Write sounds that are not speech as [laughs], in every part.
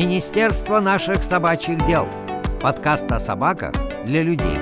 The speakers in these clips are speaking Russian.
Министерство наших собачьих дел. Подкаст о собаках для людей.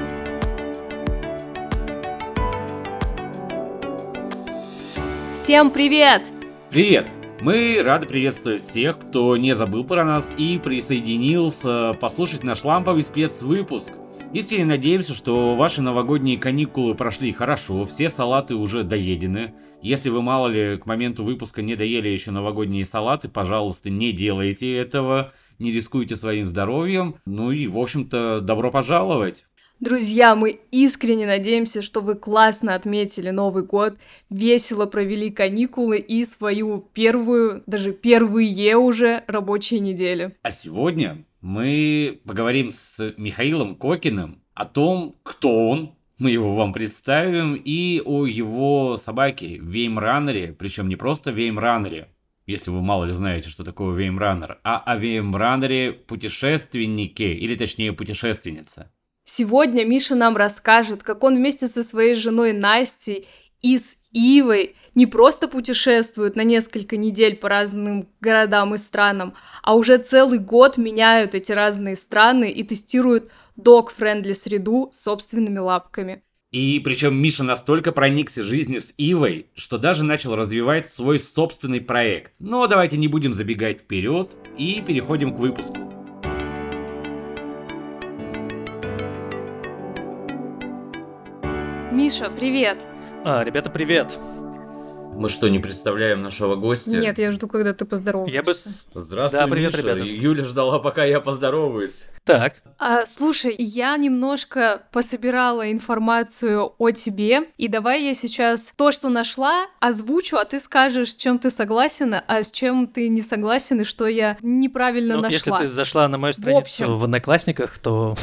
Всем привет! Привет! Мы рады приветствовать всех, кто не забыл про нас и присоединился послушать наш ламповый спецвыпуск. Искренне надеемся, что ваши новогодние каникулы прошли хорошо, все салаты уже доедены. Если вы, мало ли, к моменту выпуска не доели еще новогодние салаты, пожалуйста, не делайте этого, не рискуйте своим здоровьем. Ну и, в общем-то, добро пожаловать! Друзья, мы искренне надеемся, что вы классно отметили Новый год, весело провели каникулы и свою первую, даже первые уже рабочие недели. А сегодня мы поговорим с Михаилом Кокиным о том, кто он, мы его вам представим, и о его собаке Веймраннере, причем не просто Веймраннере, если вы мало ли знаете, что такое Веймраннер, а о Веймраннере путешественнике, или точнее путешественнице. Сегодня Миша нам расскажет, как он вместе со своей женой Настей и с Ивой не просто путешествуют на несколько недель по разным городам и странам, а уже целый год меняют эти разные страны и тестируют док-френдли среду собственными лапками. И причем Миша настолько проникся жизнью с Ивой, что даже начал развивать свой собственный проект. Но давайте не будем забегать вперед и переходим к выпуску. Миша, привет! А, ребята, привет! Мы что, не представляем нашего гостя? Нет, я жду, когда ты поздороваешься. Я бы... Здравствуй, Да, привет, Миша. ребята. Юля ждала, пока я поздороваюсь. Так, А, слушай, я немножко пособирала информацию о тебе, и давай я сейчас то, что нашла, озвучу, а ты скажешь, с чем ты согласен, а с чем ты не согласен, и что я неправильно ну, если нашла. ты зашла на мою страницу общем. в Одноклассниках, то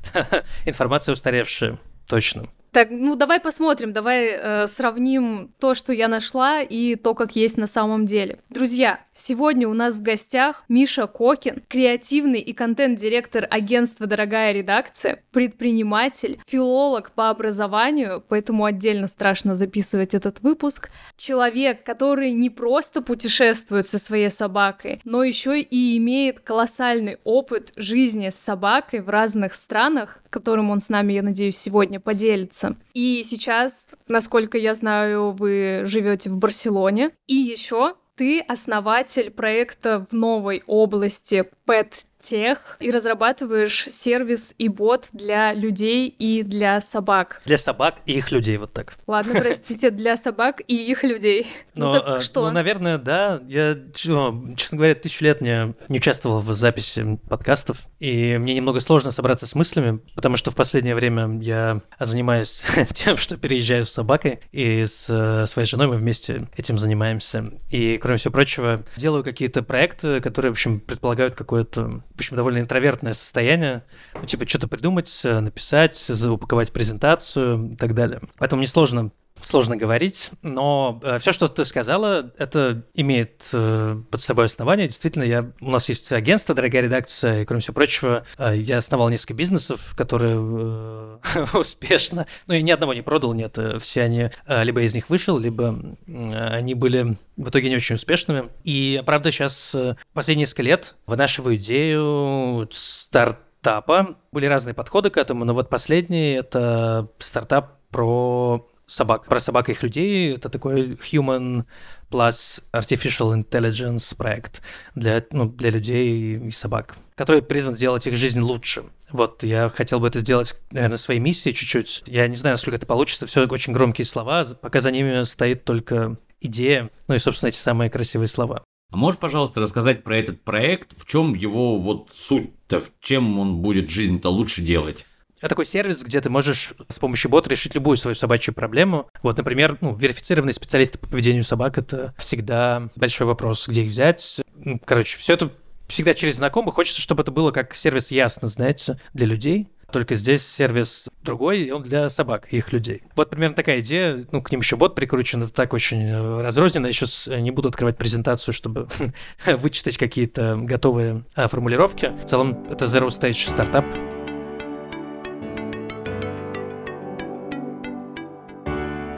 [laughs] информация устаревшая, точно. Так, ну давай посмотрим, давай э, сравним то, что я нашла, и то, как есть на самом деле. Друзья, сегодня у нас в гостях Миша Кокин, креативный и контент-директор агентства «Дорогая редакция», предприниматель, филолог по образованию, поэтому отдельно страшно записывать этот выпуск, человек, который не просто путешествует со своей собакой, но еще и имеет колоссальный опыт жизни с собакой в разных странах, которым он с нами, я надеюсь, сегодня поделится. И сейчас, насколько я знаю, вы живете в Барселоне. И еще ты основатель проекта в новой области Pet Тех и разрабатываешь сервис и бот для людей и для собак. Для собак и их людей, вот так. Ладно, простите, [laughs] для собак и их людей. Ну так э, что? Ну, наверное, да. Я, честно говоря, тысячу лет не, не участвовал в записи подкастов, и мне немного сложно собраться с мыслями, потому что в последнее время я занимаюсь [laughs] тем, что переезжаю с собакой, и с э, своей женой мы вместе этим занимаемся. И, кроме всего прочего, делаю какие-то проекты, которые, в общем, предполагают какое-то, в общем, довольно интровертное состояние, ну, типа что-то придумать, э, написать, упаковать презентацию и так далее. Поэтому мне сложно сложно говорить, но все, что ты сказала, это имеет э, под собой основание. Действительно, я, у нас есть агентство, дорогая редакция, и, кроме всего прочего, э, я основал несколько бизнесов, которые э, [laughs] успешно, ну и ни одного не продал, нет, э, все они, э, либо из них вышел, либо э, они были в итоге не очень успешными. И, правда, сейчас э, последние несколько лет вынашиваю идею стартапа. Были разные подходы к этому, но вот последний – это стартап про собак. Про собак и их людей. Это такой human plus artificial intelligence проект для, ну, для людей и собак, который призван сделать их жизнь лучше. Вот, я хотел бы это сделать, наверное, своей миссией чуть-чуть. Я не знаю, насколько это получится. Все очень громкие слова, пока за ними стоит только идея, ну и, собственно, эти самые красивые слова. А можешь, пожалуйста, рассказать про этот проект, в чем его вот суть-то, в чем он будет жизнь-то лучше делать? Это такой сервис, где ты можешь с помощью бота решить любую свою собачью проблему. Вот, например, ну, верифицированные специалисты по поведению собак – это всегда большой вопрос, где их взять. Короче, все это всегда через знакомых. Хочется, чтобы это было как сервис ясно, знаете, для людей. Только здесь сервис другой, и он для собак их людей. Вот примерно такая идея. Ну, к ним еще бот прикручен, это так очень э, разрозненно. Я сейчас не буду открывать презентацию, чтобы [laughs] вычитать какие-то готовые а, формулировки. В целом, это Zero Stage стартап.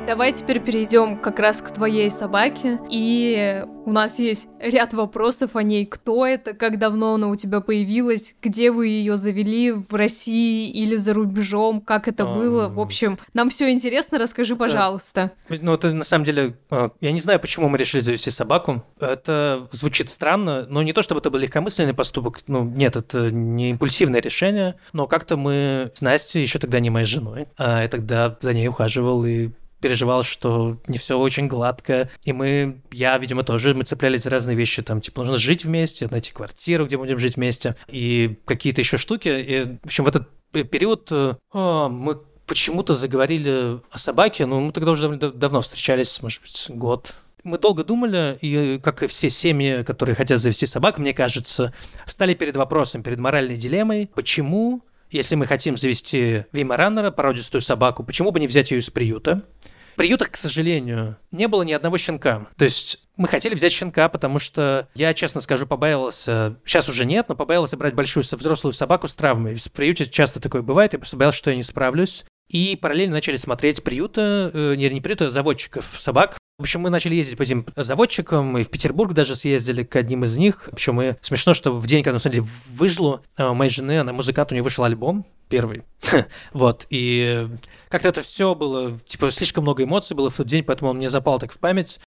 Давай теперь перейдем как раз к твоей собаке. И у нас есть ряд вопросов о ней. Кто это, как давно она у тебя появилась, где вы ее завели, в России или за рубежом, как это А, было. В общем, нам все интересно, расскажи, пожалуйста. Ну, это на самом деле, э, я не знаю, почему мы решили завести собаку. Это звучит странно, но не то, чтобы это был легкомысленный поступок. Ну, нет, это не импульсивное решение. Но как-то мы с Настей, еще тогда не моей женой, а я тогда за ней ухаживал и переживал, что не все очень гладко. И мы, я, видимо, тоже, мы цеплялись за разные вещи. Там, типа, нужно жить вместе, найти квартиру, где будем жить вместе. И какие-то еще штуки. И, в общем, в этот пе- период э, а, мы почему-то заговорили о собаке. Ну, мы тогда уже довольно дав- давно встречались, может быть, год. Мы долго думали, и, как и все семьи, которые хотят завести собак, мне кажется, встали перед вопросом, перед моральной дилеммой, почему, если мы хотим завести веймараннера, породистую собаку, почему бы не взять ее из приюта? Приютах, к сожалению, не было ни одного щенка. То есть мы хотели взять щенка, потому что я, честно скажу, побаивался, сейчас уже нет, но побаивался брать большую взрослую собаку с травмой. В приюте часто такое бывает, я просто боялся, что я не справлюсь. И параллельно начали смотреть приюта, э, не, не приюта, а заводчиков собак. В общем, мы начали ездить по этим заводчикам, и в Петербург даже съездили к одним из них. Причем мы смешно, что в день, когда мы смотрели выжлу, э, моей жены, она музыкант, у нее вышел альбом первый. [laughs] вот, и как-то это все было, типа, слишком много эмоций было в тот день, поэтому он мне запал так в память.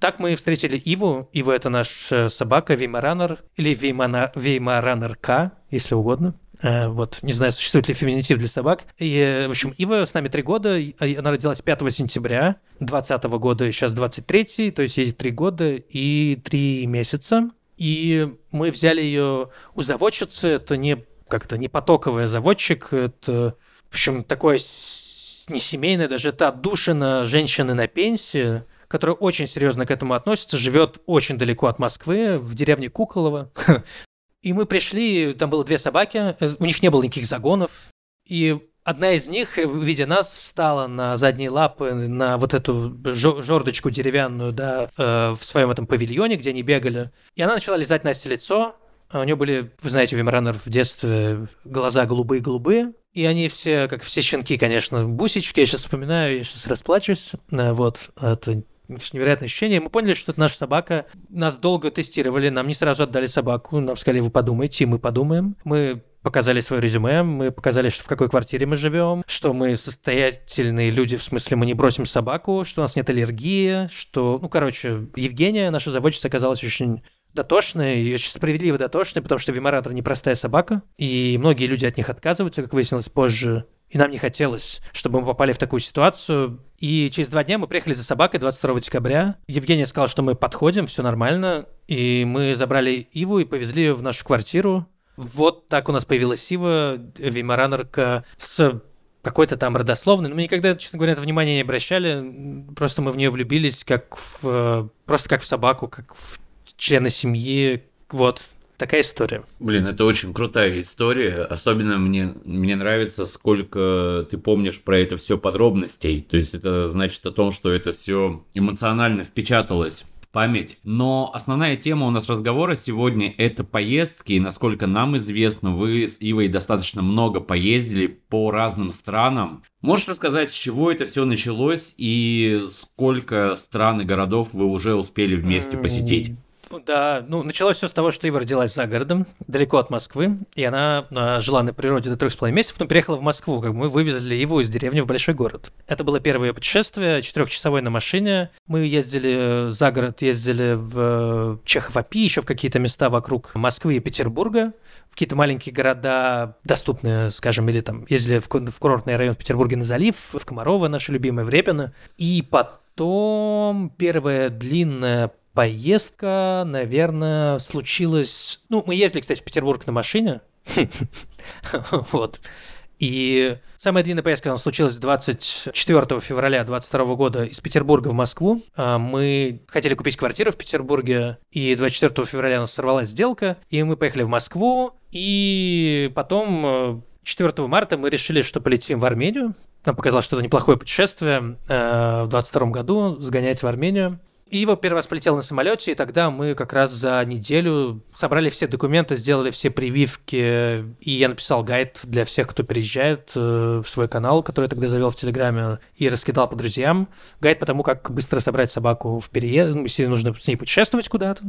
Так мы встретили Иву. Ива — это наш э, собака, Веймаранер, или Веймана- Веймаранер К, если угодно. Э, Вот, не знаю, существует ли феминитив для собак. И, э, в общем, Ива с нами три года. и Она родилась 5 сентября 2020 года, сейчас 23 то есть ей три года и три месяца. И мы взяли ее у заводчицы. Это не как-то не потоковый заводчик. Это, в общем, такое не семейное, даже это отдушина женщины на пенсии, которая очень серьезно к этому относится, живет очень далеко от Москвы, в деревне Куколово. [laughs] И мы пришли, там было две собаки, э, у них не было никаких загонов. И одна из них, э, видя нас, встала на задние лапы, на вот эту жердочку деревянную, да, э, в своем этом павильоне, где они бегали. И она начала лизать Насте лицо. А У нее были, вы знаете, у Вимаранер в детстве глаза голубые-голубые. И они все, как все щенки, конечно, бусички. Я сейчас вспоминаю, я сейчас расплачусь. Вот, это конечно, невероятное ощущение. Мы поняли, что это наша собака. Нас долго тестировали, нам не сразу отдали собаку. Нам сказали, вы подумайте, и мы подумаем. Мы показали свое резюме, мы показали, что в какой квартире мы живем, что мы состоятельные люди, в смысле мы не бросим собаку, что у нас нет аллергии, что, ну, короче, Евгения, наша заводчица, оказалась очень дотошная и очень справедливо дотошная, потому что Вимаратор непростая собака, и многие люди от них отказываются, как выяснилось позже. И нам не хотелось, чтобы мы попали в такую ситуацию. И через два дня мы приехали за собакой 22 декабря. Евгений сказал, что мы подходим, все нормально. И мы забрали Иву и повезли ее в нашу квартиру. Вот так у нас появилась Ива, веймаранерка с какой-то там родословной. Но мы никогда, честно говоря, это внимание не обращали. Просто мы в нее влюбились как в... э, Просто как в собаку, как в члена семьи. Вот. Такая история. Блин, это очень крутая история. Особенно мне, мне нравится, сколько ты помнишь про это все подробностей. То есть это значит о том, что это все эмоционально впечаталось в память. Но основная тема у нас разговора сегодня это поездки. И насколько нам известно, вы с Ивой достаточно много поездили по разным странам. Можешь рассказать, с чего это все началось и сколько стран и городов вы уже успели вместе посетить? Да, ну, началось все с того, что Ива родилась за городом, далеко от Москвы, и она а, жила на природе до трех с половиной месяцев, потом переехала в Москву, как мы вывезли его из деревни в большой город. Это было первое путешествие, четырехчасовое на машине. Мы ездили за город, ездили в Чехов-Апи, еще в какие-то места вокруг Москвы и Петербурга, в какие-то маленькие города, доступные, скажем, или там ездили в, в курортный район в Петербурге на залив, в Комарово, наше любимое, в Репино. И потом первая длинная поездка, наверное, случилась... Ну, мы ездили, кстати, в Петербург на машине. [laughs] Вот. И самая длинная поездка она случилась 24 февраля 22 года из Петербурга в Москву. А, Мы хотели купить квартиру в Петербурге, и 24 февраля у нас сорвалась сделка, и мы поехали в Москву, и потом э, 4 марта мы решили, что полетим в Армению. Нам показалось, что это неплохое путешествие э, в 22 году, сгонять в Армению. И его первый раз на самолете, и тогда мы как раз за неделю собрали все документы, сделали все прививки, и я написал гайд для всех, кто приезжает э, в свой канал, который я тогда завел в Телеграме, и раскидал по друзьям. Гайд по тому, как быстро собрать собаку в переезд, ну, если нужно с ней путешествовать куда-то,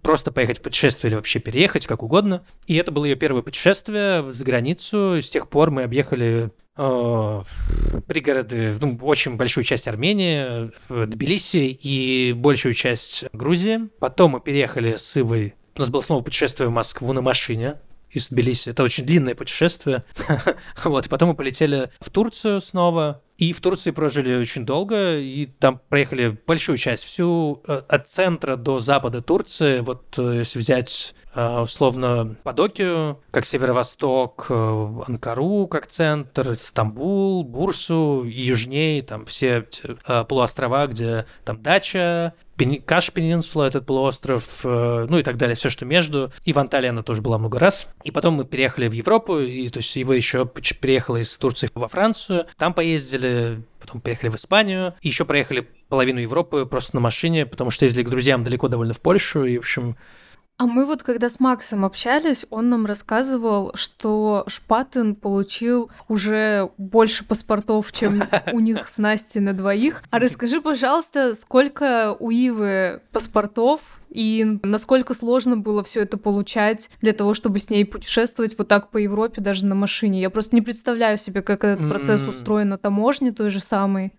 просто поехать в путешествие или вообще переехать, как угодно. И это было ее первое путешествие за границу. С тех пор мы объехали пригороды, ну, очень большую часть Армении, Тбилиси и большую часть Грузии. Потом мы переехали с Ивой у нас было снова путешествие в Москву на машине из Тбилиси. Это очень длинное путешествие. [laughs] вот, и потом мы полетели в Турцию снова. И в Турции прожили очень долго, и там проехали большую часть, всю э, от центра до запада Турции. Вот э, если взять э, условно Падокию, как северо-восток, Анкару как центр, Стамбул, Бурсу, южнее, там все полуострова, где там дача, Каш Пенинсула, этот полуостров, ну и так далее, все, что между. И в Анталии она тоже была много раз. И потом мы переехали в Европу, и то есть его еще приехала из Турции во Францию. Там поездили, потом поехали в Испанию, и еще проехали половину Европы просто на машине, потому что ездили к друзьям далеко довольно в Польшу, и, в общем, а мы вот когда с Максом общались, он нам рассказывал, что Шпатен получил уже больше паспортов, чем у них с Настей на двоих. А [laughs] расскажи, пожалуйста, сколько у Ивы паспортов и насколько сложно было все это получать для того, чтобы с ней путешествовать вот так по Европе даже на машине. Я просто не представляю себе, как этот процесс устроен на таможне той же самой.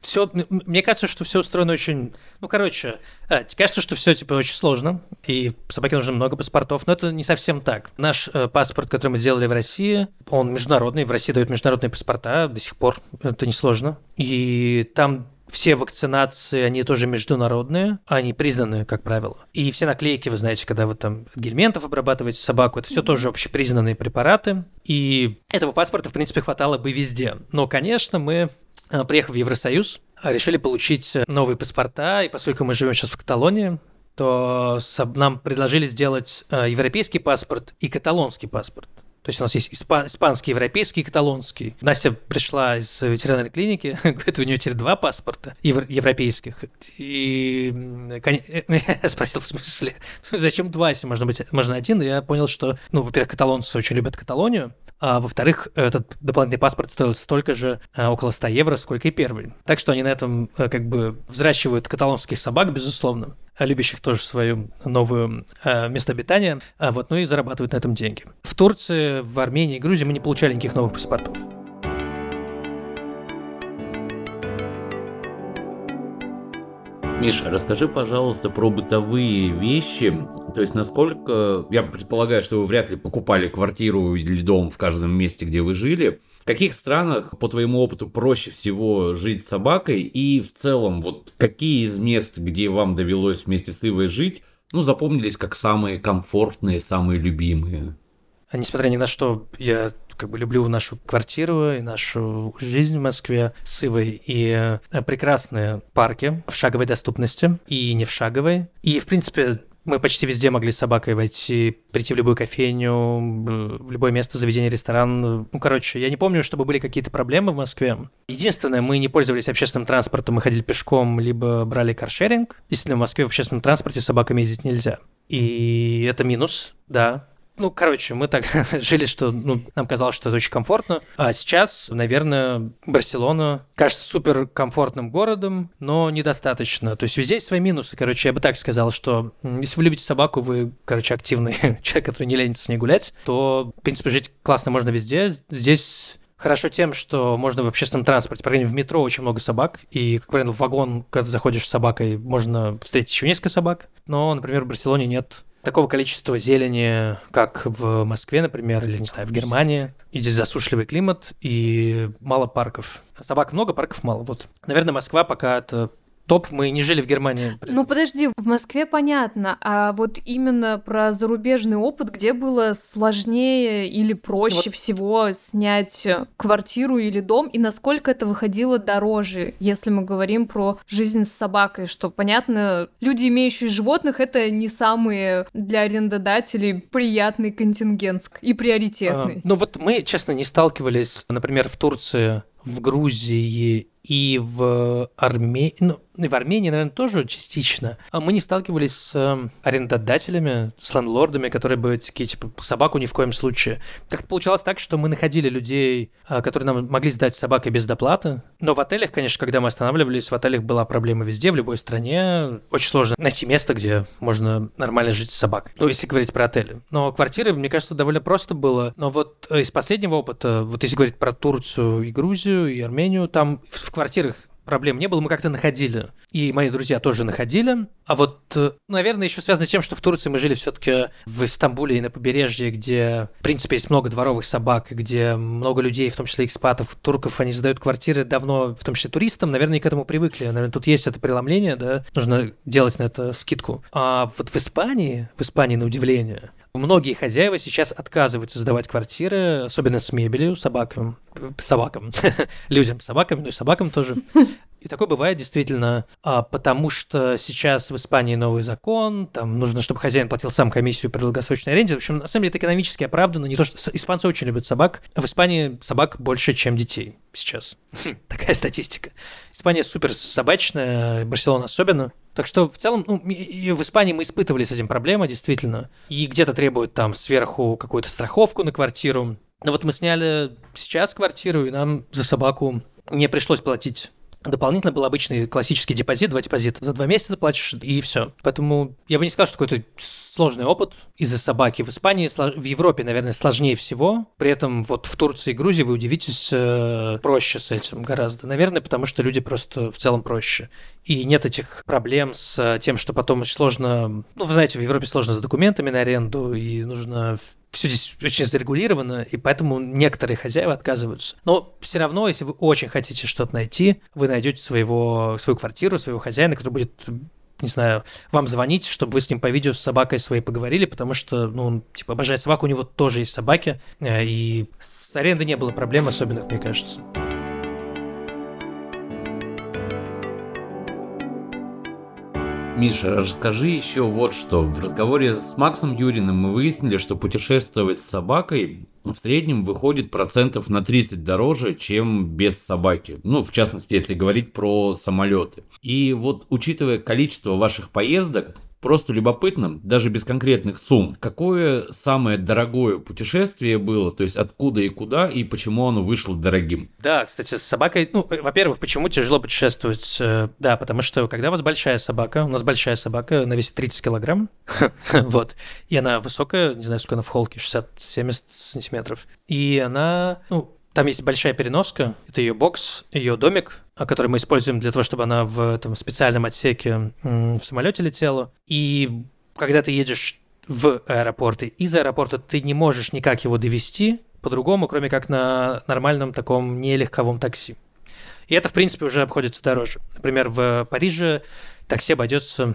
Все, мне кажется, что все устроено очень, ну короче, а, кажется, что все типа очень сложно, и собаке нужно много паспортов, но это не совсем так. Наш э, паспорт, который мы сделали в России, он международный, в России дают международные паспорта до сих пор, это несложно, и там все вакцинации, они тоже международные, они признанные, как правило. И все наклейки, вы знаете, когда вы там гельментов обрабатываете собаку, это все тоже общепризнанные препараты. И этого паспорта, в принципе, хватало бы везде. Но, конечно, мы, э, приехав в Евросоюз, решили получить новые паспорта, и поскольку мы живем сейчас в Каталонии, то нам предложили сделать э, европейский паспорт и каталонский паспорт. То есть у нас есть испан, испанский, европейский, каталонский. Настя пришла из ветеринарной клиники, [laughs] говорит, у нее теперь два паспорта евро- европейских. И я [laughs] спросил, в смысле, зачем два, если можно быть, можно один? И я понял, что, ну, во-первых, каталонцы очень любят Каталонию, а во-вторых, этот дополнительный паспорт стоит столько же, а, около 100 евро, сколько и первый. Так что они на этом э, как бы взращивают каталонских собак, безусловно любящих тоже свое новое э, место обитания, а вот, ну и зарабатывают на этом деньги. В Турции, в Армении и Грузии мы не получали никаких новых паспортов. Миш, расскажи, пожалуйста, про бытовые вещи. То есть, насколько... Я предполагаю, что вы вряд ли покупали квартиру или дом в каждом месте, где вы жили. В каких странах, по твоему опыту, проще всего жить с собакой? И в целом, вот какие из мест, где вам довелось вместе с Ивой жить, ну, запомнились как самые комфортные, самые любимые? А несмотря ни на что, я как бы люблю нашу квартиру и нашу жизнь в Москве с Ивой, и э, прекрасные парки в шаговой доступности и не в шаговой. И, в принципе, мы почти везде могли с собакой войти, прийти в любую кофейню, в любое место, заведение, ресторан. Ну, короче, я не помню, чтобы были какие-то проблемы в Москве. Единственное, мы не пользовались общественным транспортом, мы ходили пешком, либо брали каршеринг. Действительно, в Москве в общественном транспорте с собаками ездить нельзя. И это минус, да. Ну, короче, мы так [laughs] жили, что ну, нам казалось, что это очень комфортно. А сейчас, наверное, Барселона кажется супер комфортным городом, но недостаточно. То есть везде есть свои минусы. Короче, я бы так сказал, что если вы любите собаку, вы, короче, активный [laughs] человек, который не ленится с ней гулять, то, в принципе, жить классно можно везде. Здесь хорошо тем, что можно в общественном транспорте, по крайней мере, в метро очень много собак, и, как правило, в вагон, когда заходишь с собакой, можно встретить еще несколько собак, но, например, в Барселоне нет такого количества зелени, как в Москве, например, или, не знаю, в Германии. И здесь засушливый климат и мало парков. Собак много, парков мало. Вот. Наверное, Москва пока это топ, мы не жили в Германии. Ну подожди, в Москве понятно, а вот именно про зарубежный опыт, где было сложнее или проще вот. всего снять квартиру или дом, и насколько это выходило дороже, если мы говорим про жизнь с собакой, что понятно, люди, имеющие животных, это не самые для арендодателей приятный контингент и приоритетный. А, ну вот мы, честно, не сталкивались, например, в Турции в Грузии и в Армении, ну, и в Армении, наверное, тоже частично. А мы не сталкивались с э, арендодателями, с лендлордами, которые бы такие, типа, собаку ни в коем случае. Как-то получалось так, что мы находили людей, э, которые нам могли сдать собакой без доплаты. Но в отелях, конечно, когда мы останавливались, в отелях была проблема везде, в любой стране. Очень сложно найти место, где можно нормально жить с собакой. Ну, если говорить про отели. Но квартиры, мне кажется, довольно просто было. Но вот э, из последнего опыта, вот если говорить про Турцию и Грузию, и Армению, там в квартирах проблем не было, мы как-то находили. И мои друзья тоже находили. А вот, э, наверное, еще связано с тем, что в Турции мы жили все-таки в Стамбуле и на побережье, где, в принципе, есть много дворовых собак, где много людей, в том числе экспатов, турков, они сдают квартиры давно, в том числе туристам, наверное, к этому привыкли. Наверное, тут есть это преломление, да, нужно делать на это скидку. А вот в Испании, в Испании, на удивление, Многие хозяева сейчас отказываются сдавать квартиры, особенно с мебелью, собакам, собакам, [laughs] людям, собакам, ну и собакам тоже. И такое бывает действительно, а, потому что сейчас в Испании новый закон, там нужно, чтобы хозяин платил сам комиссию при долгосрочной аренде. В общем, на самом деле это экономически оправдано. Не то, что испанцы очень любят собак, а в Испании собак больше, чем детей сейчас. Такая статистика. Испания супер собачная, Барселона особенно. Так что в целом, ну, и в Испании мы испытывали с этим проблемы, действительно. И где-то требуют там сверху какую-то страховку на квартиру. Но вот мы сняли сейчас квартиру, и нам за собаку не пришлось платить Дополнительно был обычный классический депозит, два депозита. За два месяца платишь, и все. Поэтому я бы не сказал, что какой-то сложный опыт из-за собаки. В Испании, в Европе, наверное, сложнее всего. При этом вот в Турции и Грузии вы удивитесь э, проще с этим гораздо. Наверное, потому что люди просто в целом проще. И нет этих проблем с тем, что потом очень сложно... Ну, вы знаете, в Европе сложно с документами на аренду, и нужно все здесь очень зарегулировано, и поэтому некоторые хозяева отказываются. Но все равно, если вы очень хотите что-то найти, вы найдете своего, свою квартиру, своего хозяина, который будет не знаю, вам звонить, чтобы вы с ним по видео с собакой своей поговорили, потому что, ну, он, типа, обожает собаку, у него тоже есть собаки, э, и с арендой не было проблем особенных, мне кажется. Миша, расскажи еще вот что. В разговоре с Максом Юриным мы выяснили, что путешествовать с собакой в среднем выходит процентов на 30 дороже, чем без собаки. Ну, в частности, если говорить про самолеты. И вот учитывая количество ваших поездок, Просто любопытно, даже без конкретных сумм, какое самое дорогое путешествие было, то есть откуда и куда, и почему оно вышло дорогим? Да, кстати, с собакой, ну, во-первых, почему тяжело путешествовать? Э, да, потому что когда у вас большая собака, у нас большая собака, она весит 30 килограмм, [laughs] вот, и она высокая, не знаю, сколько она в холке, 60-70 сантиметров, и она, ну, там есть большая переноска, это ее бокс, ее домик, который мы используем для того, чтобы она в этом специальном отсеке в самолете летела. И когда ты едешь в аэропорт и из аэропорта, ты не можешь никак его довести по-другому, кроме как на нормальном таком нелегковом такси. И это, в принципе, уже обходится дороже. Например, в Париже такси обойдется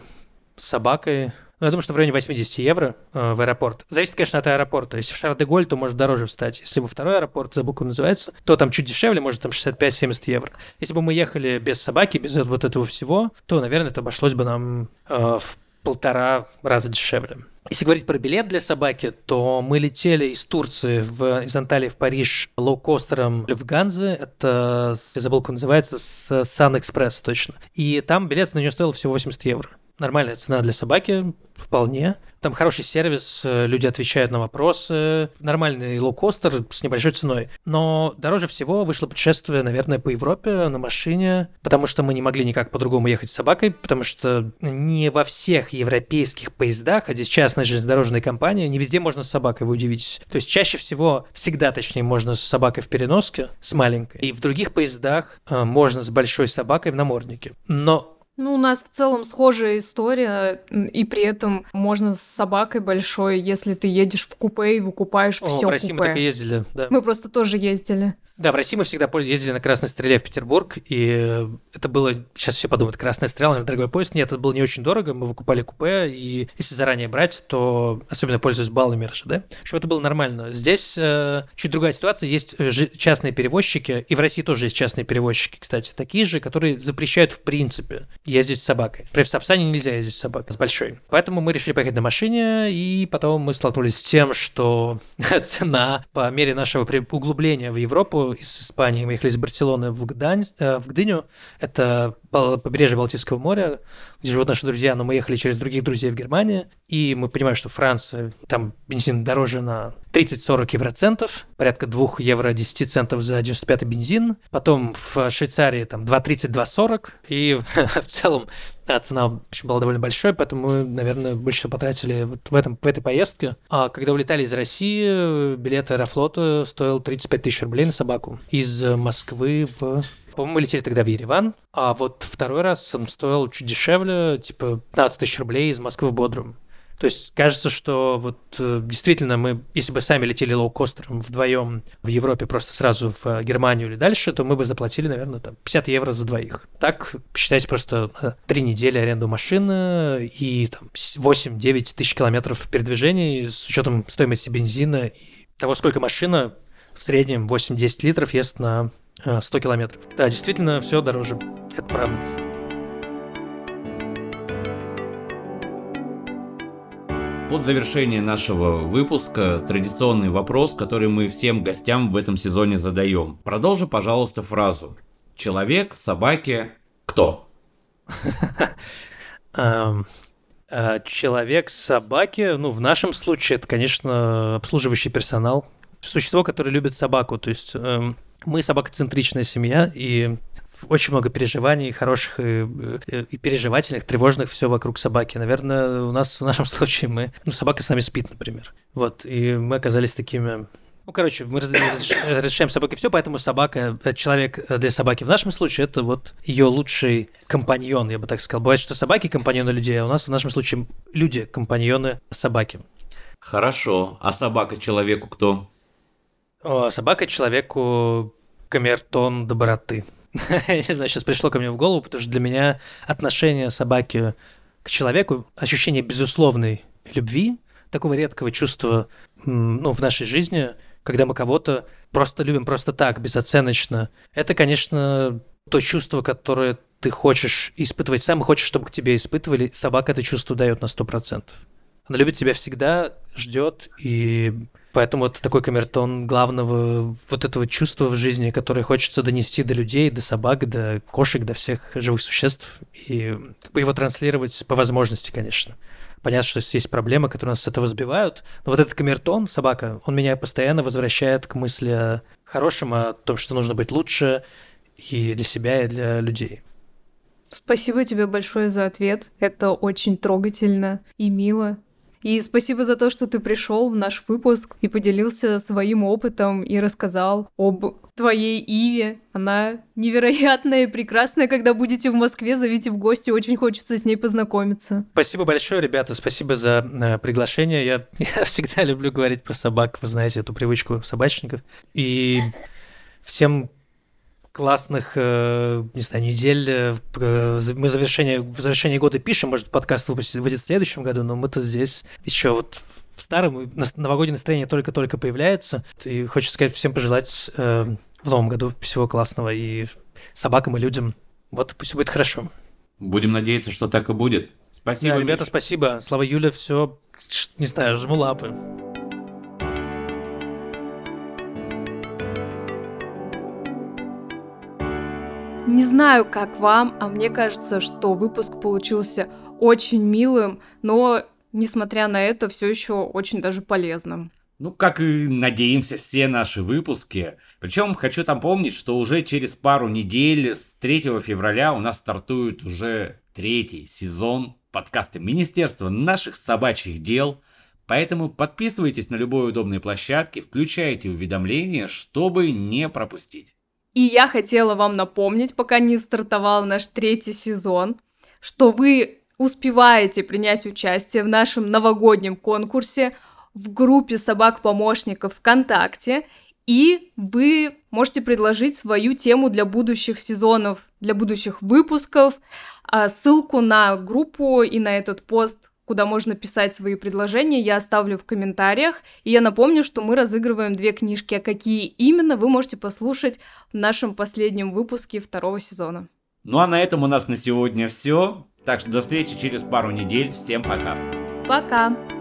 с собакой я думаю, что в районе 80 евро э, в аэропорт. Зависит, конечно, от аэропорта. Если в Шар-де-Голь, то может дороже встать. Если бы второй аэропорт, забыл, как называется, то там чуть дешевле, может там 65-70 евро. Если бы мы ехали без собаки, без вот этого всего, то, наверное, это обошлось бы нам э, в полтора раза дешевле. Если говорить про билет для собаки, то мы летели из Турции в, из Анталии в Париж лоукостером в Ганзе. Это, я забыл, как называется, с Sun Express точно. И там билет на нее стоил всего 80 евро нормальная цена для собаки, вполне. Там хороший сервис, э, люди отвечают на вопросы, нормальный лоукостер с небольшой ценой. Но дороже всего вышло путешествие, наверное, по Европе на машине, потому что мы не могли никак по-другому ехать с собакой, потому что не во всех европейских поездах, а здесь частная железнодорожная компания, не везде можно с собакой, вы удивитесь. То есть чаще всего, всегда точнее, можно с собакой в переноске, с маленькой, и в других поездах э, можно с большой собакой в наморднике. Но ну, у нас в целом схожая история, и при этом можно с собакой большой, если ты едешь в купе и выкупаешь все В России купе. мы так и ездили, да. Мы просто тоже ездили. Да, в России мы всегда ездили на Красной Стреле в Петербург, и это было, сейчас все подумают, Красная Стрела, наверное, дорогой поезд. Нет, это было не очень дорого, мы выкупали купе, и если заранее брать, то особенно пользуясь баллами РЖД. В общем, это было нормально. Здесь э, чуть другая ситуация, есть э, частные перевозчики, и в России тоже есть частные перевозчики, кстати, такие же, которые запрещают в принципе ездить с собакой. Например, в Сапсане нельзя ездить с собакой, с большой. Поэтому мы решили поехать на машине, и потом мы столкнулись с тем, что [laughs] цена по мере нашего углубления в Европу из Испании, мы ехали из Барселоны в, Гдань, э, в Гдыню, это побережье Балтийского моря, где живут наши друзья, но мы ехали через других друзей в Германию, и мы понимаем, что Франция, там бензин дороже на 30-40 евроцентов, порядка 2 евро 10 центов за 95 бензин, потом в Швейцарии там 2.30-2.40, и [laughs] в целом цена была довольно большой, поэтому мы, наверное, больше потратили вот в, этом, в этой поездке. А когда улетали из России, билет Аэрофлота стоил 35 тысяч рублей на собаку. Из Москвы в по-моему, летели тогда в Ереван, а вот второй раз он стоил чуть дешевле, типа 15 тысяч рублей из Москвы в Бодрум. То есть кажется, что вот э, действительно мы, если бы сами летели лоукостером вдвоем в Европе просто сразу в э, Германию или дальше, то мы бы заплатили, наверное, там 50 евро за двоих. Так, считайте просто э, три недели аренду машины и там 8-9 тысяч километров передвижений с учетом стоимости бензина и того, сколько машина в среднем 8-10 литров ест на 100 километров. Да, действительно, все дороже. Это правда. Под завершение нашего выпуска традиционный вопрос, который мы всем гостям в этом сезоне задаем. Продолжи, пожалуйста, фразу. Человек, собаки, кто? [laughs] Эм, э, человек, собаки, ну, в нашем случае это, конечно, обслуживающий персонал. Существо, которое любит собаку. То есть эм, мы собакоцентричная семья, и очень много переживаний, хороших и, и переживательных, тревожных, все вокруг собаки. Наверное, у нас в нашем [laughs] случае мы, ну, собака с нами спит, например. Вот, и мы оказались такими ну, короче, мы разрешаем собаке все, поэтому собака, э, человек для собаки в нашем случае это вот ее лучший компаньон, я бы так сказал. Бывает, что собаки компаньоны людей, а у нас в нашем случае люди компаньоны собаки. Хорошо. А собака человеку кто? Собака человеку камертон доброты. [laughs] Я не знаю, сейчас пришло ко мне в голову, потому что для меня отношение собаки к человеку, ощущение безусловной любви, такого редкого чувства ну, в нашей жизни, когда мы кого-то просто любим просто так, безоценочно. Это, конечно, то чувство, которое ты хочешь испытывать сам хочешь, чтобы к тебе испытывали. Собака это чувство дает на 100%. Она любит тебя всегда, ждет и Поэтому это такой камертон главного вот этого чувства в жизни, которое хочется донести до людей, до собак, до кошек, до всех живых существ, и как бы его транслировать по возможности, конечно. Понятно, что есть проблемы, которые нас с этого сбивают, но вот этот камертон, собака, он меня постоянно возвращает к мысли о хорошем, о том, что нужно быть лучше и для себя, и для людей. Спасибо тебе большое за ответ. Это очень трогательно и мило. И спасибо за то, что ты пришел в наш выпуск и поделился своим опытом и рассказал об твоей Иве. Она невероятная и прекрасная. Когда будете в Москве, зовите в гости. Очень хочется с ней познакомиться. Спасибо большое, ребята. Спасибо за э, приглашение. Я, [laughs] я всегда люблю говорить про собак. Вы знаете эту привычку собачников. И всем классных, э, не знаю, недель. Э, мы завершение, в завершении года пишем, может, подкаст выпустить, выйдет в следующем году, но мы-то здесь еще вот в старом, новогоднее настроение только-только появляется. И хочется сказать всем пожелать э, в новом году всего классного и собакам и людям. Вот пусть будет хорошо. Будем надеяться, что так и будет. Спасибо. Да, ребята, Миш. спасибо. Слава Юля, все, не знаю, жму лапы. Не знаю, как вам, а мне кажется, что выпуск получился очень милым, но, несмотря на это, все еще очень даже полезным. Ну, как и надеемся все наши выпуски. Причем хочу там помнить, что уже через пару недель, с 3 февраля, у нас стартует уже третий сезон подкаста Министерства наших собачьих дел. Поэтому подписывайтесь на любой удобной площадке, включайте уведомления, чтобы не пропустить. И я хотела вам напомнить, пока не стартовал наш третий сезон, что вы успеваете принять участие в нашем новогоднем конкурсе в группе собак-помощников ВКонтакте, и вы можете предложить свою тему для будущих сезонов, для будущих выпусков. А ссылку на группу и на этот пост куда можно писать свои предложения, я оставлю в комментариях. И я напомню, что мы разыгрываем две книжки, а какие именно, вы можете послушать в нашем последнем выпуске второго сезона. Ну а на этом у нас на сегодня все. Так что до встречи через пару недель. Всем пока. Пока.